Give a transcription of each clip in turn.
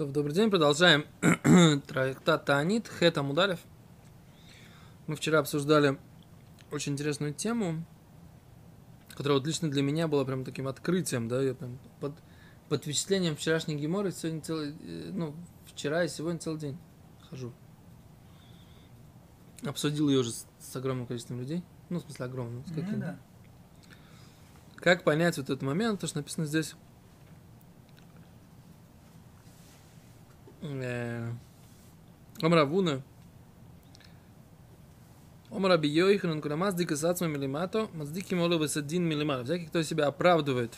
То, добрый день, продолжаем трактат Таанит, Хета Мударев. Мы вчера обсуждали очень интересную тему, которая вот лично для меня была прям таким открытием, да, я прям под, под впечатлением вчерашней геморы сегодня целый, э, ну, вчера и сегодня целый день хожу. Обсудил ее уже с, с огромным количеством людей, ну, в смысле огромным. С каким, Ну, да. Как понять вот этот момент, то, что написано здесь? Э, Омра Вуна. Омра Бийойхан, куда маздика сацма милимато, маздики молу высадин милимато. Всякий, кто себя оправдывает.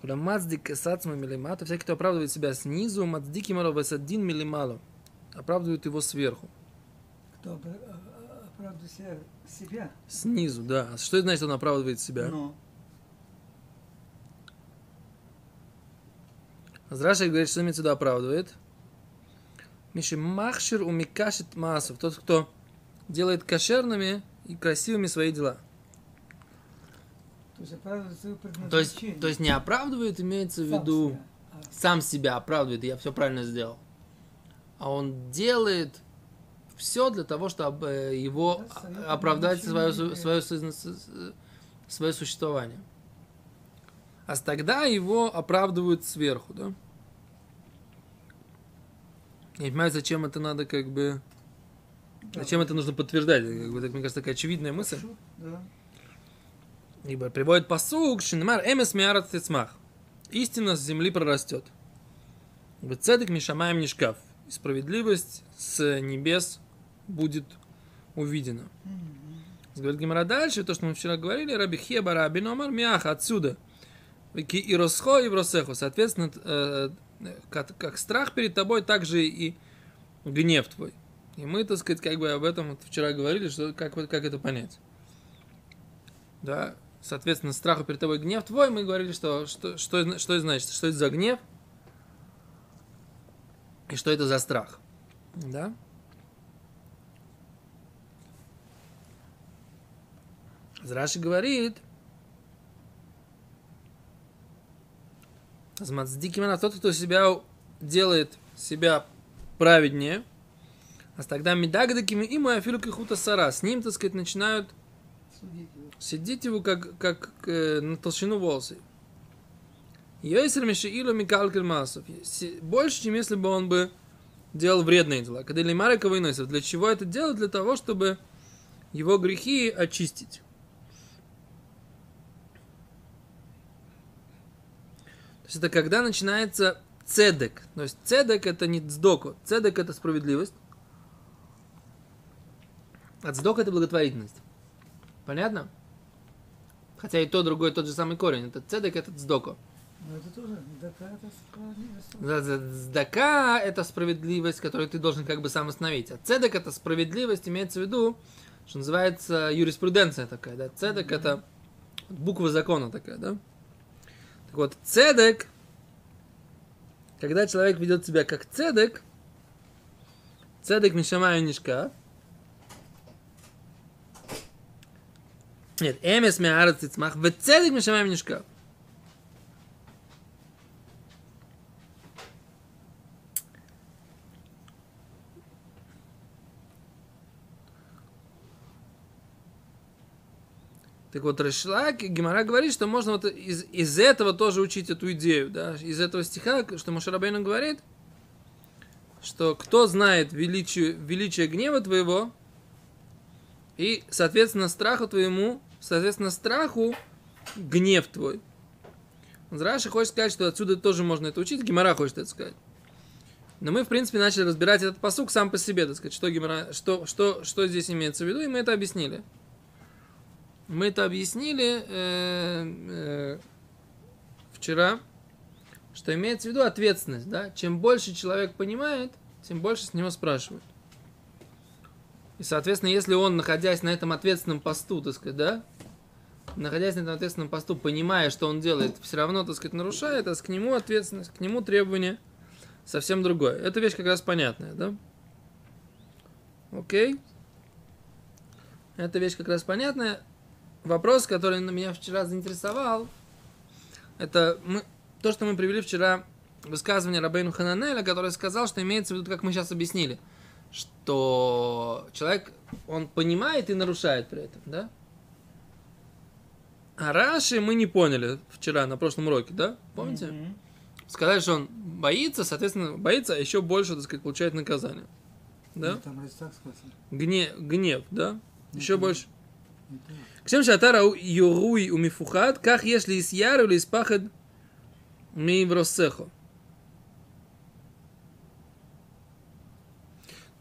Куда маздика сацма милимато, всякий, кто оправдывает себя снизу, маздики молу высадин милимало. Оправдывают его сверху. Кто а- а- оправдывает себя, себя? Снизу, да. А Что это значит, он оправдывает себя? Ну, Зраша говорит, что имеется в виду оправдывает. Миши махшир у микашит маасов. Тот, кто делает кошерными и красивыми свои дела. то есть То есть, то есть не оправдывает, имеется в Сам виду себя. А, сам себя оправдывает, я все правильно сделал. А он делает все для того, чтобы э, его Да, оправдать свое, свое, свое, свое существование. А тогда его оправдывают сверху, да? Я не понимаю, зачем это надо как бы... да. Зачем это нужно подтверждать? Как бы, так, мне кажется, такая очевидная мысль. Да. Ибо приводит посук, шинмар эмес миарат тецмах. Истина с земли прорастет. Цедек мишамаем не шкаф. И справедливость с небес будет увидена. Мгм. Говорит Гимара дальше, то, что мы вчера говорили, Раби Хеба, Раби Номар, Мяха, отсюда. И росхо, и росеху. Соответственно, э, как, как страх перед тобой, так же и гнев твой. И мы, так сказать, как бы об этом вот вчера говорили, что как, вот- как это понять. Да, соответственно, страху перед тобой гнев твой, мы говорили, что, что, что, что это значит, что это за гнев и что это за страх. Да? Раши говорит, Азмацдик именно тот, кто себя делает себя праведнее, а тогда медагдакими и мой афилу кихута сара. С ним, так сказать, начинают сидеть его как, как э, на толщину волосы. Йойсер Мишаилу Микалкер Масов. Си- Больше, чем если бы он бы делал вредные дела. Когда Лимарика выносит. Для чего это делать? Для того, чтобы его грехи очистить. Есть это когда начинается цедек. То есть цедек это не цдоку. Цедек это справедливость. А цдок это благотворительность. Понятно? Хотя и то, другое, тот же самый корень. Это цедек, это цдоко. Но это тоже, это справедливость. Это справедливость, которую ты должен как бы сам остановить. А цедек – это справедливость, имеется в виду, что называется юриспруденция такая, да? Цедек – это буква закона такая, да? Так вот, цедек, когда человек ведет себя как цедек, цедек мишамаю нишка, нет, эмес миарец тицмах, в цедек мишамаю нишка. Так вот, Рашлак, Гимара говорит, что можно вот из, из этого тоже учить эту идею, да, из этого стиха, что Мушарабейну говорит, что кто знает величие, величие гнева твоего, и, соответственно, страху твоему, соответственно, страху гнев твой. Раши хочет сказать, что отсюда тоже можно это учить, Гимара хочет это сказать. Но мы, в принципе, начали разбирать этот посук сам по себе, так сказать, что, Гемара, что, что, что здесь имеется в виду, и мы это объяснили. Мы это объяснили э, э, вчера, что имеется в виду ответственность, да? Чем больше человек понимает, тем больше с него спрашивают. И, соответственно, если он, находясь на этом ответственном посту, так сказать, да, находясь на этом ответственном посту, понимая, что он делает, все равно, так сказать, нарушает, а к нему ответственность, к нему требования совсем другое. Эта вещь как раз понятная, да? Окей? Эта вещь как раз понятная. Вопрос, который на меня вчера заинтересовал, это мы, то, что мы привели вчера высказывание Рабейну Хананеля, который сказал, что имеется в виду, как мы сейчас объяснили, что человек, он понимает и нарушает при этом, да? А Раши мы не поняли вчера на прошлом уроке, да? Помните? Мгм. Сказали, что он боится, соответственно, боится, а еще больше, так сказать, получает наказание. Да? Ну, Там так сказано. Гнев, гнев да? Еще Мгм. больше. Не к Ксем шатара юруй умифухат, как если из яру или из пахад мивросехо.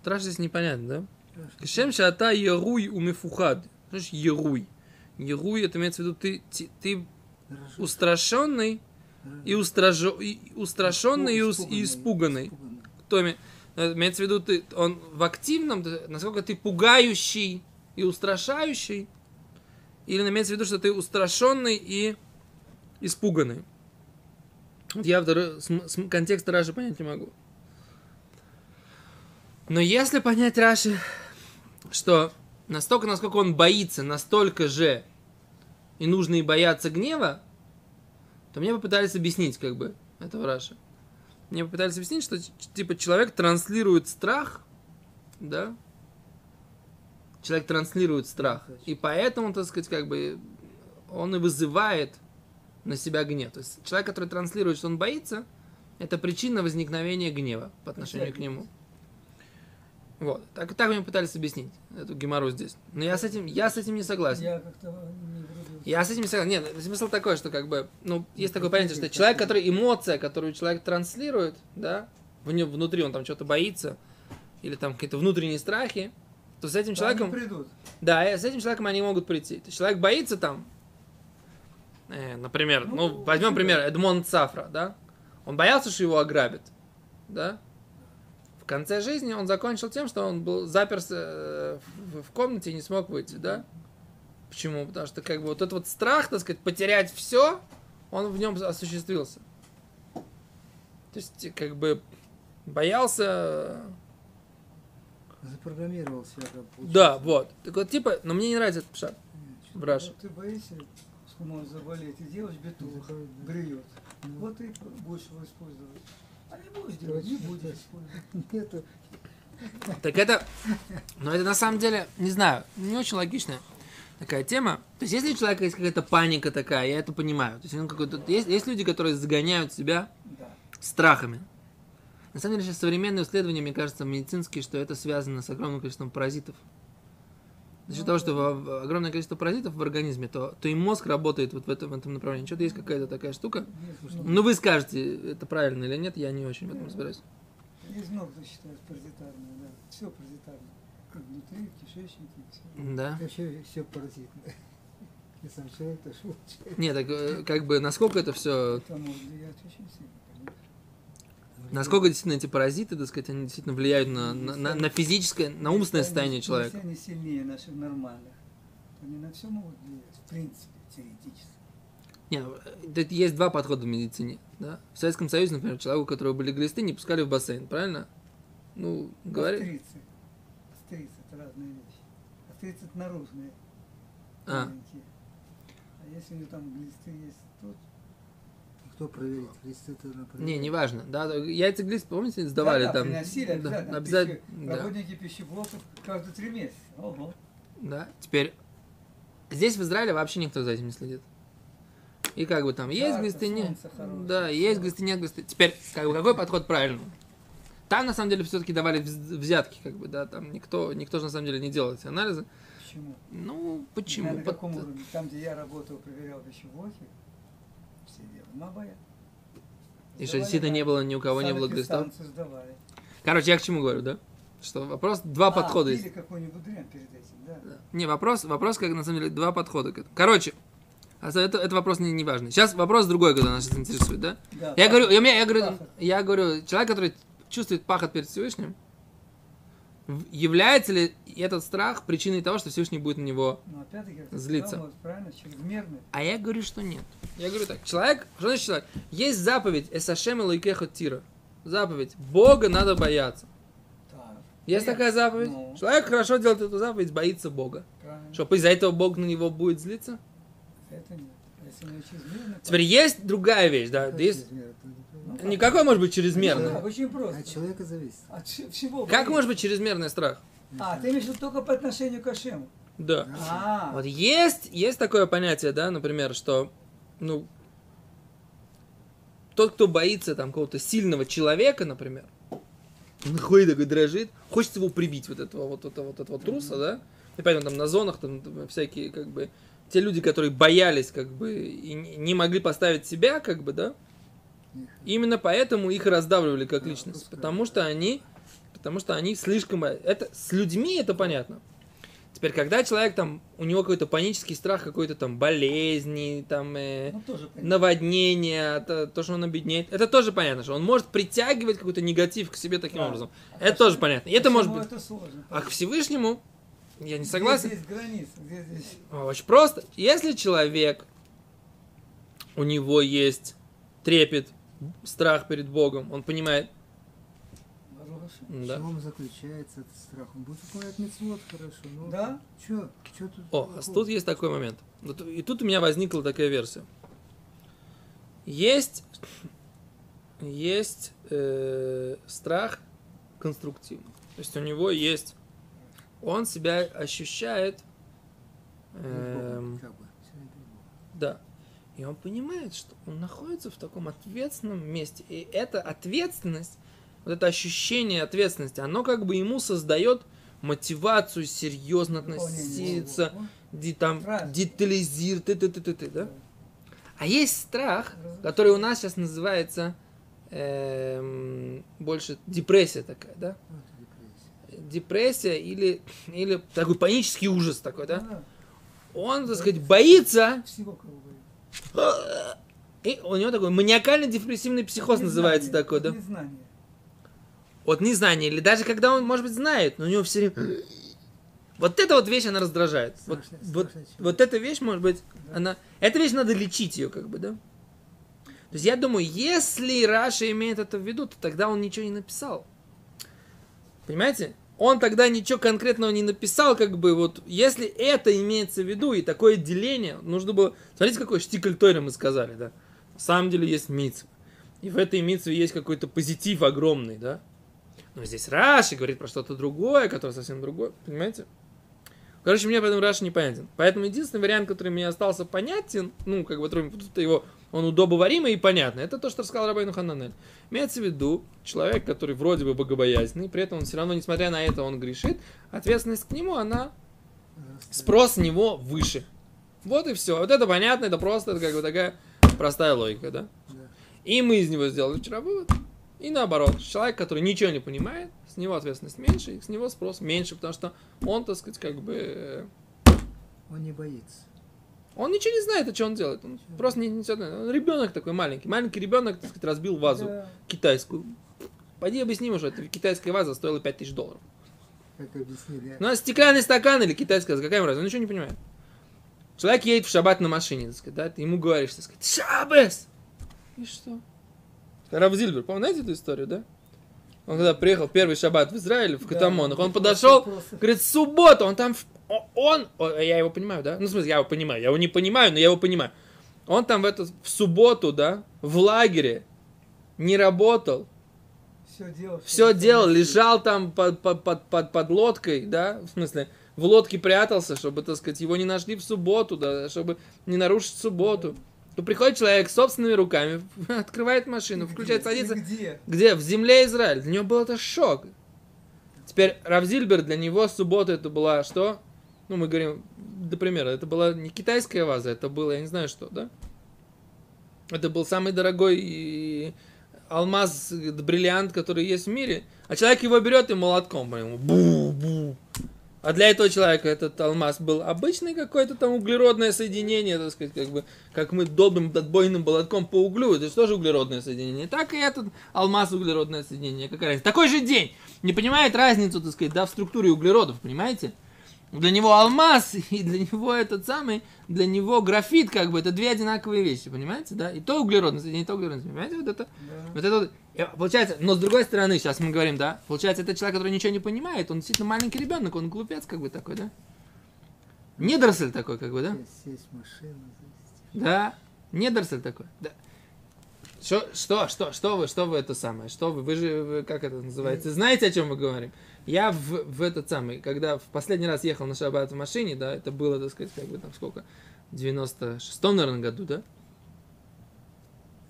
Траш здесь непонятно, да? К Кшем шата яруй умифухад. Знаешь, яруй. Яруй, это имеется в виду, ты, ты, ты устрашенный и, устрашо, и устрашенный и, ус, и испуганный. Кто имеется в виду, ты, он в активном, насколько ты пугающий и устрашающий – или имеется в виду, что ты устрашенный и испуганный. Вот я второй, см- см- контекст Раши понять не могу. Но если понять Раши, что настолько, насколько он боится, настолько же и нужно и бояться гнева, то мне попытались объяснить, как бы, этого Раши. Мне попытались объяснить, что типа человек транслирует страх, да? Человек транслирует страх. И поэтому, так сказать, как бы он и вызывает на себя гнев. То есть человек, который транслирует, что он боится, это причина возникновения гнева по отношению к нему. Вот. Так, так мне пытались объяснить эту геморрой здесь. Но я с этим, я с этим не согласен. Я как-то не. Я с этим не согласен. Нет, смысл такой, что как бы, ну, есть такое понятие, что человек, который эмоция, которую человек транслирует, да, в нем внутри он там что-то боится, или там какие-то внутренние страхи, то с этим Да, человеком, Они придут. да, с этим человеком они могут прийти. То есть человек боится там, э, например, ну, Ну, возьмем да. пример, Эдмонд Сафра, да, он боялся, что его ограбят, да, в конце жизни он закончил тем, что он был заперся э, в, в комнате и не смог выйти, да. Почему? Потому что как бы вот этот вот страх, так сказать, потерять все, он в нем осуществился. То есть, как бы боялся. Запрограммировал себя. как получается. Да, вот. Так вот, типа, но мне не нравится этот пшат. Что в Раши. Ты боишься, что может заболеть, и делаешь бетух, бреет. Вот ты будешь его использовать. А не будешь делать, не будешь использовать. Нету. Так это, но это на самом деле, не знаю, не очень логичная такая тема. То есть, если у человека есть какая-то паника такая, я это понимаю. То есть, он какой-то, есть, есть люди, которые загоняют себя Да. страхами. На самом деле, сейчас современные исследования, мне кажется, медицинские, что это связано с огромным количеством паразитов. За счет Ну, того, что огромное количество паразитов в организме, то, то и мозг работает вот в этом, в этом направлении. Что-то есть какая-то такая штука. Ну, вы скажете, это правильно или нет, я не очень в этом разбираюсь. кто считает паразитарное, да. Все паразитарное. Как внутри, в кишечнике, все. Да. Вообще все паразитное. И сам человек тоже. Нет, так э, как бы, насколько это все Это может влиять очень сильно. Насколько действительно эти паразиты, так сказать, они действительно влияют на, на, на- на физическое, на умственное состояние человека. Если они сильнее наших нормальных, они на все могут влиять, в принципе, теоретически. Не, ну, э, есть два подхода в медицине. Да? В Советском Союзе, например, человеку, у которого были глисты, не пускали в бассейн, правильно? Ну, говори. Австрийцы. Австрийцы – это разные вещи. Австрийцы – это наружные, А. маленькие. А если у них там глисты есть тут, кто проверит, глисты это надо Не, неважно. Да, яйца глист, помните, сдавали да, да, там. приносили Да, обязательно. обязательно. Пищи- Да, Работники пищеблоков каждые три месяца. Ого. да. Теперь здесь в Израиле вообще никто за этим не следит. И как бы там есть Жарко, глисты, нет. Да, есть глисты, нет глисты. Теперь, как бы, какой подход правильный? Там, на самом деле, все-таки давали вз- взятки, как бы, да, там никто, никто же, на самом деле, не делал эти анализы. Почему? Ну, почему? На Пот- каком уровне? Там, где я работал, проверял пищеблоки. И что, действительно, не было, ни у кого не было сдавали. Короче, я к чему говорю, да? Что вопрос, два А, подхода есть. Или какой-нибудь дрянь перед этим, да? Не, вопрос, вопрос, как на самом деле, два подхода к этому. Короче, а это, это вопрос не, не важный. Сейчас вопрос другой, когда нас интересует, да? Да, Я пахот. говорю, я, я, говорю, Пахот. я говорю, человек, который чувствует пахот перед Всевышним, является ли этот страх причиной того, что Всевышний будет на него... Но ты Злиться. А я говорю, что нет. Я говорю так, человек, что значит человек? Есть заповедь Эсашем Лайкеха Тира. Заповедь. Бога надо бояться. Так. Есть Нет. такая заповедь? Ну. Человек хорошо делает эту заповедь, боится Бога. Правильно. Что, из-за этого Бог на него будет злиться? Это нет. Если чрезмерный, то- Теперь есть другая вещь, да, есть, чрезмерно? Ну. Никакой может быть чрезмерный. очень просто. От человека зависит. От всего. Как может быть чрезмерный страх? А, ты имеешь в виду только по отношению к Ашему? Да. А, Вот есть, есть такое понятие, да, например, что, ну, тот, кто боится там какого-то сильного человека, например, он ходит такой, дрожит, хочется его прибить, вот этого вот, этого, вот этого труса, да, и поэтому там на зонах там всякие, как бы, те люди, которые боялись, как бы, и не могли поставить себя, как бы, да, именно поэтому их раздавливали как личность, потому что они, потому что они слишком, это, с людьми это понятно, Теперь, когда человек там, у него какой-то панический страх какой-то там болезни, там, э, ну наводнения, то, то, что он обеднеет, это тоже понятно, что он может притягивать какой-то негатив к себе таким Да. образом. А Это тоже понятно. И это может быть. это сложно. А к Всевышнему, я не согласен. здесь граница? Где здесь? А, Очень просто. Если человек, у него есть трепет, страх перед Богом, он понимает, Ашем. В да. чем заключается этот страх? Он будет выполнять митцвот хорошо. Ну, Да? Чё? Чё тут? О, такого? а тут есть такой момент. Вот И тут у меня возникла такая версия. Есть, есть э, страх конструктивный. То есть у него есть, он себя ощущает, Богом. да, и он понимает, что он находится в таком ответственном месте. И эта ответственность, вот это ощущение ответственности, оно как бы ему создает мотивацию серьезно относиться, ди- там, детализировать, ты, ты, ты, ты, ты, да? А есть страх, который у нас сейчас называется эм, больше депрессия такая, да? Это депрессия. Или, или такой панический ужас такой, да? Да. Он, так сказать, боится. И у него такой маниакально-депрессивный психоз называется Незнание, такой, да? Незнание. От незнания, или даже когда он, может быть, знает, но у него все время... Вот эта вот вещь, она раздражает. Вот, Страшно- вот, страшно чего. вот эта вещь, может быть, Да. она... Эта вещь надо лечить ее, как бы, да? То есть я думаю, если Раша имеет это в виду, то тогда он ничего не написал. Понимаете? Он тогда ничего конкретного не написал, как бы вот, если это имеется в виду и такое деление, нужно было, смотрите, какой штикль мы сказали, да? На самом деле есть митцва. И в этой митцве есть какой-то позитив огромный, да? Но здесь Раши говорит про что-то другое, которое совсем другое, понимаете? Короче, мне поэтому Раши непонятен. Поэтому единственный вариант, который мне остался понятен, ну, как бы, тут его, он удобоваримый и понятный, это то, что рассказал Рабайну Хананель. Имеется в виду, человек, который вроде бы богобоязненный, при этом он все равно, несмотря на это, он грешит, ответственность к нему, она, спрос с него выше. Вот и все. Вот это понятно, это просто, это как бы такая простая логика, да? Да. И мы из него сделали вчера вывод. И наоборот, человек, который ничего не понимает, с него ответственность меньше, и с него спрос меньше, потому что он, так сказать, как бы... э, Он не боится. Он ничего не знает, о чем он делает. Он просто не, несет. Он ребенок такой маленький. Маленький ребенок, так сказать, разбил вазу Да. китайскую. Пойди объясни ему, что эта китайская ваза стоила 5000 долларов. Как объяснили. Ну, а стеклянный стакан или китайская какая разница? Он ничего не понимает. Человек едет в шаббат на машине, так сказать, да? Ты ему говоришь, так сказать, шаббес! И что? Рав Зильбер, помните эту историю, да? Он когда приехал первый шаббат в Израиль, в Да, Катамонах, он просто- подошел, просто- говорит, суббота, он там, в- он, я его понимаю, да? Ну, в смысле, я его понимаю, я его не понимаю, но я его понимаю. Он там в, эту, в субботу, да, в лагере, не работал, Все делал. все делал, лежал там под, под, под, под, под лодкой, да, в смысле, в лодке прятался, чтобы, так сказать, его не нашли в субботу, да, чтобы не нарушить субботу. То приходит человек собственными руками, открывает машину, включает, Где? садится. И Где? Где? В земле Израиль. Для него был это шок. Теперь Равзильбер, для него суббота это была что? Ну, мы говорим, до это была не китайская ваза, это было, я не знаю что, да? Это был самый дорогой алмаз, бриллиант, который есть в мире. А человек его берет и молотком, по нему, бу-бу. А для этого человека этот алмаз был обычный какой-то там углеродное соединение, так сказать, как бы, как мы долбим отбойным молотком по углю, это же тоже углеродное соединение. Так и этот алмаз углеродное соединение, какая разница. Такой же день. Не понимает разницу, так сказать, да, в структуре углеродов, понимаете? Для него алмаз и для него этот самый, для него графит, как бы, это две одинаковые вещи, понимаете, да? И то углеродное соединение, и то углеродное соединение, понимаете, вот это? Да. Вот это вот, э, получается, но с другой стороны, сейчас мы говорим, да, получается, это человек, который ничего не понимает, он действительно маленький ребенок, он глупец как бы такой, да? Недоросль такой, как бы, да? В машину, завести. Да, недоросль такой, да. Что, что, что, что вы, что вы это самое? Что вы, вы же, вы, как это называется? Знаете, о чем мы говорим? Я в, в этот самый, когда в последний раз ехал на шаббат в машине, да, это было, так сказать, как бы там сколько, в 96-м, наверное, году, да?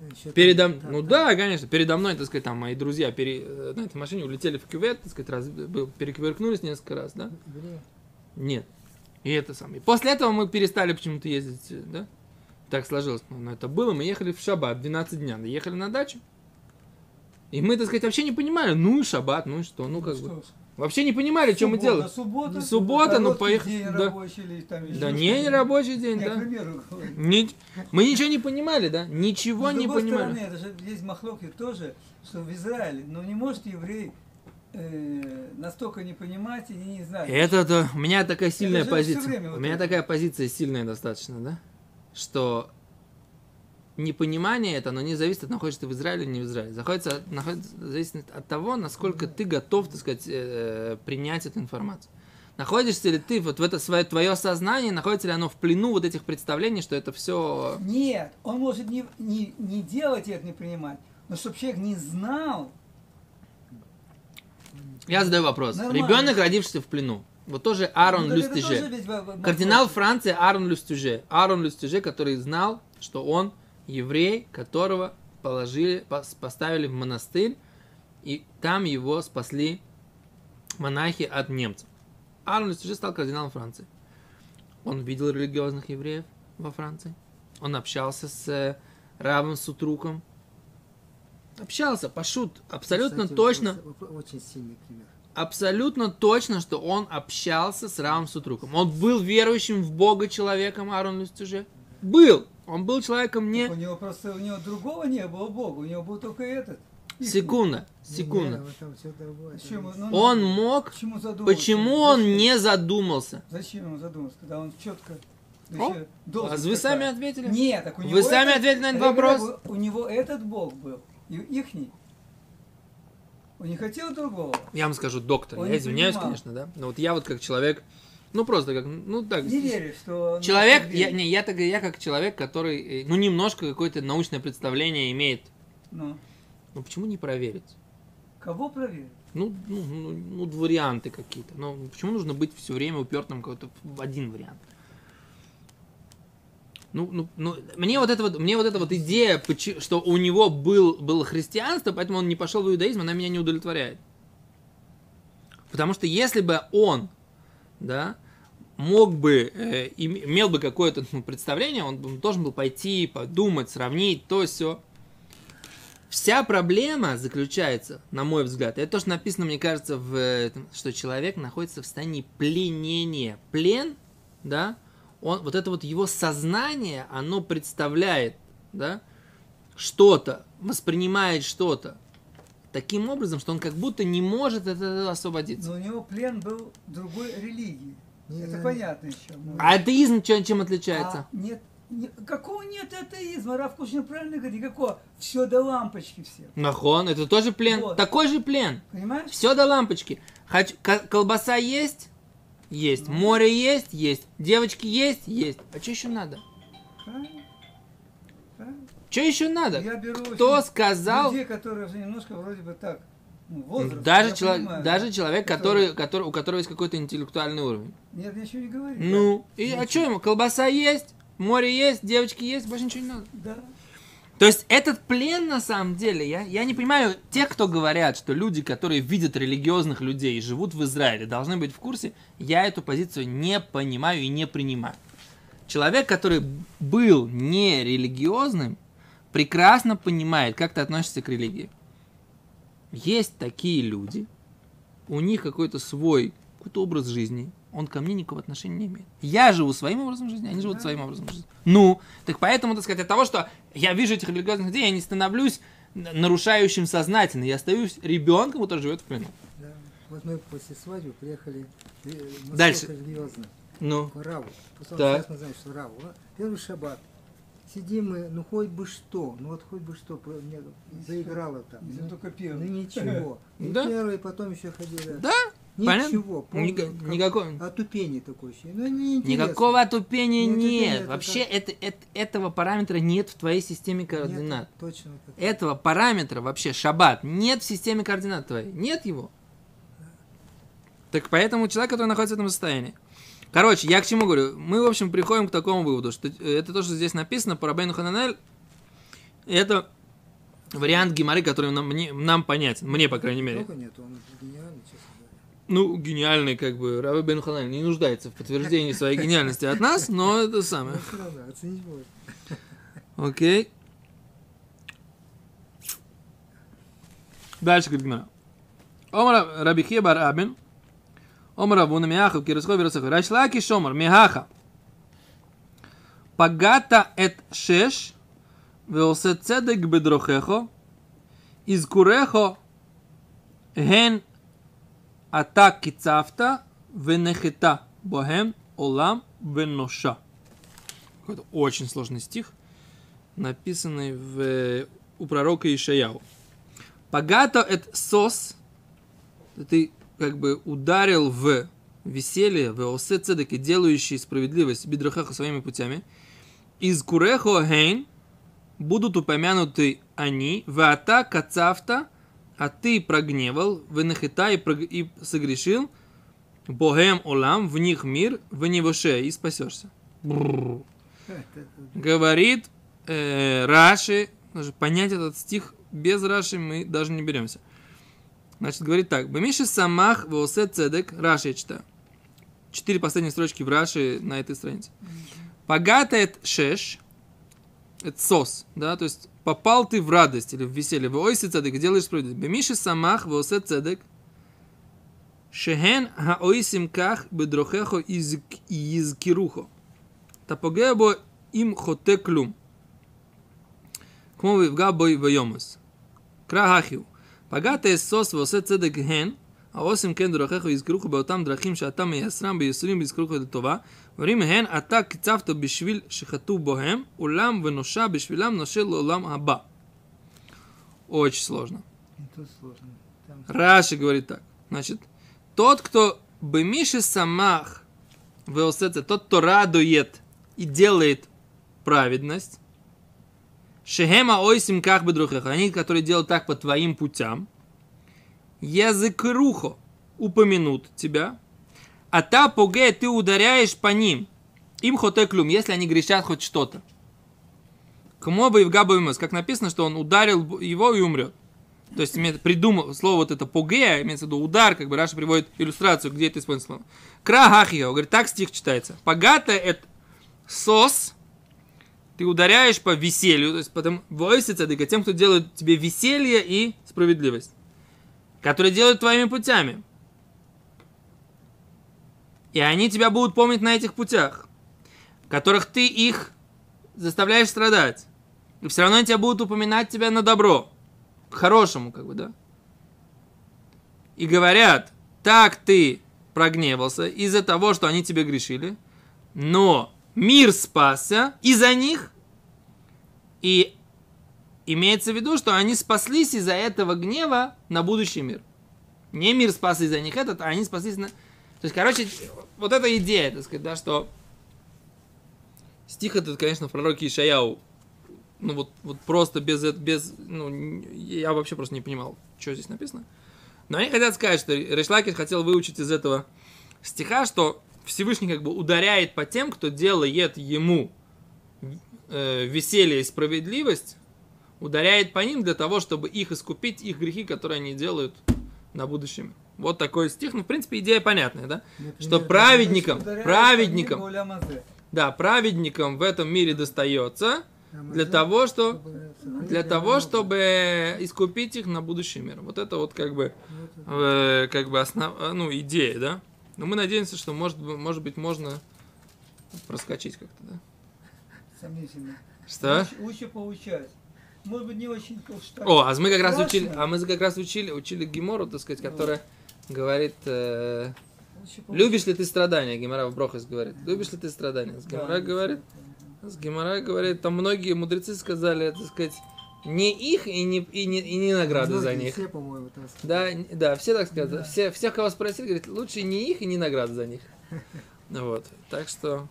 Ещё Передо, там- ну там- да, конечно, передо мной, так сказать, там мои друзья пере, э, на этой машине улетели в кювет, так сказать, раз, был, перекувыркнулись несколько раз, да? Нет. И это самое. После этого мы перестали почему-то ездить, э, да? Так сложилось. Но но это было. Мы ехали в шаббат 12 дня. Ехали на дачу. И мы, так сказать, вообще не понимали, ну и шаббат, ну и что, ну как бы. Что Вообще не понимали, что мы делаем. Суббота, Суббота, ну, поехали, да. рабочий или там Да не, не рабочий день, Я, да. примеру. Ни- мы ничего не понимали, да? Ничего С не понимали. стороны, это же есть махлоки тоже, что в Израиле, но не может еврей э, настолько не понимать и не знать. Это, у меня такая сильная позиция. время У вот меня это. такая позиция сильная достаточно, да? Что непонимание это, оно не зависит от находишься ты в Израиле или не в Израиле. Заходится, находится, зависит от того, насколько ты готов, так сказать, э, принять эту информацию. Находишься ли ты вот в это свое твое сознание, находится ли оно в плену вот этих представлений, что это все Нет, он может не, не, не делать это, не принимать, но чтобы человек не знал, Я задаю вопрос. Нормально. Ребенок, родившийся в плену. Вот тоже Аарон ну, во- Кардинал. Франции Аарон Люстюже. Аарон Люстюже, который знал, что он еврей, которого положили, пос- поставили в монастырь, и там его спасли монахи от немцев. Аарон Люстюже стал кардиналом Франции. Он видел религиозных евреев во Франции. Он общался с э, Равом Сутруком. Общался, пошут, абсолютно Кстати, точно Очень сильный пример. абсолютно точно, что он общался с Равом Сутруком. Он был верующим в Бога человеком, Аарон Люстюже. Был. Он был человеком не... У него просто, у него другого не было Бога, у него был только этот. Секунда, секунда. Ну, Он мог... Почему? Почему он Зачем? не задумался? Зачем он задумался, когда он четко О, А вы сами ответили? Нет, так у него Вы сами этот- ответили на этот вопрос? У него этот Бог был, и ихний. Он не хотел другого. Я вам скажу, доктор, Он я извиняюсь, понимал. конечно, да? Но вот я вот как человек, ну просто как, ну так... Не веришь, что... Человек, я, не, я, так, я как человек, который, э, ну немножко какое-то научное представление имеет. Ну, Ну почему не проверить? кого проверить? Ну, ну, ну, ну, варианты какие-то. Ну, почему нужно быть все время упертым какой-то в один вариант? Ну, ну, ну, мне вот эта вот, мне вот эта вот идея, что у него был, было христианство, поэтому он не пошел в иудаизм, она меня не удовлетворяет. Потому что если бы он, да, мог бы, э, им- имел бы какое-то ну, представление, он бы должен был пойти, подумать, сравнить, то все. Вся проблема заключается, на мой взгляд, это то, что написано, мне кажется, в этом, что человек находится в состоянии пленения. Плен, да, он, вот это вот его сознание, оно представляет, да, что-то, воспринимает что-то таким образом, что он как будто не может от этого освободиться. Но у него плен был другой религии. Не, Это понятно еще. А атеизм чем, чем отличается? А нет, не- какого нет атеизма? Раф Кушнин правильно говорит, никакого. Все до лампочки все. Нахон, это тоже плен, Вот. такой же плен. Понимаешь? Все до лампочки. Хочу, ко- колбаса есть? Есть. Ну. Море есть? Есть. Девочки есть? Есть. А что еще надо? Правильно? Что еще надо? Я беру Кто сказал? людей, которые уже немножко вроде бы так, ну, возраст, Даже, чело- понимаю, даже да, человек, который, который, у которого есть какой-то интеллектуальный уровень. Нет, я ничего не говорю. Ну, и а что ему? Колбаса есть, море есть, девочки есть, больше ничего не надо. Да. То есть этот плен, на самом деле, я, я не понимаю, тех, кто говорят, что люди, которые видят религиозных людей и живут в Израиле, должны быть в курсе, я эту позицию не понимаю и не принимаю. Человек, который был не религиозным, прекрасно понимает, как ты относишься к религии. Есть такие люди, у них какой-то свой какой-то образ жизни, он ко мне никакого отношения не имеет. Я живу своим образом жизни, они живут Да. своим образом жизни. Ну, так поэтому, так сказать, от того, что я вижу этих религиозных людей, я не становлюсь нарушающим сознательно, я остаюсь ребенком, который живет в плену. Да. Вот мы после свадьбы приехали э, Дальше. религиозно Ну, к Раву. Просто Так. сейчас мы знаем, что Раву. Первый шаббат. Сидим мы, ну хоть бы что, ну вот хоть бы что, мне заиграло там. Если Ну, только пиво. ну ничего. И Да. первый, потом еще ходили. да? Ничего. полное, Ника- как никакого- Отупение такое ощущение. Ну. Никакого отупения Нет, нет. нет, это Вообще это, это- этого параметра нет в твоей системе Нет, координат. точно так. Этого параметра вообще шаббат нет в системе координат твоей. Нет его. Так поэтому человек, который находится в этом состоянии. Короче, я к чему говорю? Мы, в общем, приходим к такому выводу, что э, это то, что здесь написано по Рабейну Хананель, это вариант геморы, который нам, мне- нам понятен. Мне, по крайней мере. Нет, он гениальный. Ну, гениальный, как бы, Раби Бен Ханель не нуждается в подтверждении своей гениальности от нас, но это самое. Можно. Окей. Дальше Гмара. Омар Рабихе бар Абин. Омар Абуна Миахав Кирисхо Вирасахо. Рашлаки Шомар Михаха. Пагата эт шеш. Веосе цедек бедрохехо. Изкурехо. Ген атак кицавта. Венехета. Бохем. Олам. Веноша. Какой-то очень сложный стих написанный в, у пророка Ишаяу. Пагато это сос, ты как бы ударил в веселье, в осе цедек делающий справедливость бидрахаха своими путями. Из курехо хейн будут упомянуты они, в ата кацавта, а ты прогневал, в нахита и, прог- и согрешил, богем олам, в них мир, в невоше, и спасешься. Бррр говорит э, Раши, даже понять этот стих без Раши мы даже не беремся. Значит, говорит так. Бамиши самах Волсе цедек, Раши я читаю. Четыре последние строчки в Раши на этой странице. Погатает шеш, это сос, да, то есть попал ты в радость или в веселье. В ойсе цедек, делаешь справедливость. Бамиши самах Волсе цедек, Шехен Ха хаоисим ках бедрохехо Изкирухо". Тапогебо им хотеклюм. Кмовы в габой вайомас. Крахахил. קרא הכיו. פגעת אסוס ועושה צדק הן, העושים כן דרכיך יזכרוך באותם דרכים שאתה מייסרם בייסורים ויזכרוך לטובה, ואומרים הן אתה קיצבת בשביל שחטאו בהם, עולם ונושה בשבילם נושה לעולם הבא. Очень сложно. И тут сложно. Там Раши говорит так. Значит, тот, кто бы Миши самах веосеце, тот, кто радует и делает праведность, Шехема ойсим как бы они, которые делают так по твоим путям, язык рухо упомянут тебя, а та поге ты ударяешь по ним, им хотеклюм, если они грешат хоть что-то. Кому бы Евгабу как написано, что он ударил его и умрет. То есть придумал слово вот это поге, имеется в виду удар, как бы Раша приводит иллюстрацию, где это используется слово. Крахахио, говорит, так стих читается. Пагата это сос, ты ударяешь по веселью, то есть потом войси цадыка, тем, кто делает тебе веселье и справедливость, которые делают твоими путями. И они тебя будут помнить на этих путях, которых ты их заставляешь страдать. И все равно они тебя будут упоминать тебя на добро. К хорошему, как бы, да. И говорят, так ты прогневался из-за того, что они тебе грешили, но мир спасся из-за них, и имеется в виду, что они спаслись из-за этого гнева на будущий мир. Не мир спас из-за них этот, а они спаслись на... То есть, короче, вот эта идея, так сказать, да, что стих этот, конечно, в пророке Ишаяу, ну вот, вот просто без, без, ну, я вообще просто не понимал, что здесь написано. Но они хотят сказать, что Решлакин хотел выучить из этого стиха, что Всевышний как бы ударяет по тем, кто делает ему э, веселье и справедливость, ударяет по ним для того, чтобы их искупить, их грехи, которые они делают на будущем. Вот такой стих, ну, в принципе, идея понятная, да? Например, Что праведникам, праведникам, да, праведникам в этом мире достается для того, что для того, чтобы искупить их на будущий мир. Вот это вот как бы, э, как бы основ, э, ну, идея, да? Но мы надеемся, что может, быть- может быть можно проскочить как-то, да? Сомнительно. Что? Лучше, поучать. Может быть, не очень толстая. О, а мы как раз Страшно. учили, а мы как раз учили, учили Гимору, так сказать, которая говорит, э, любишь ли ты страдания? Гимара в Брохас говорит, любишь ли ты страдания? С Да, Гимара говорит, с Гимара говорит, там многие мудрецы сказали, так сказать, не их и не, и не, и не награды за Многие них. Все, по-моему, так. Да, да, все так сказать. Да. Все, всех, кого спросили, говорят, лучше не их и не награды за них. Вот. Так что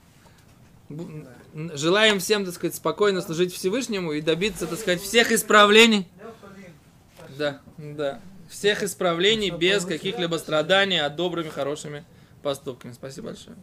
н- желаем всем, так сказать, спокойно служить Всевышнему и добиться, так сказать, всех исправлений. Да, да. Всех исправлений без каких-либо страданий, а добрыми, хорошими поступками. Спасибо большое.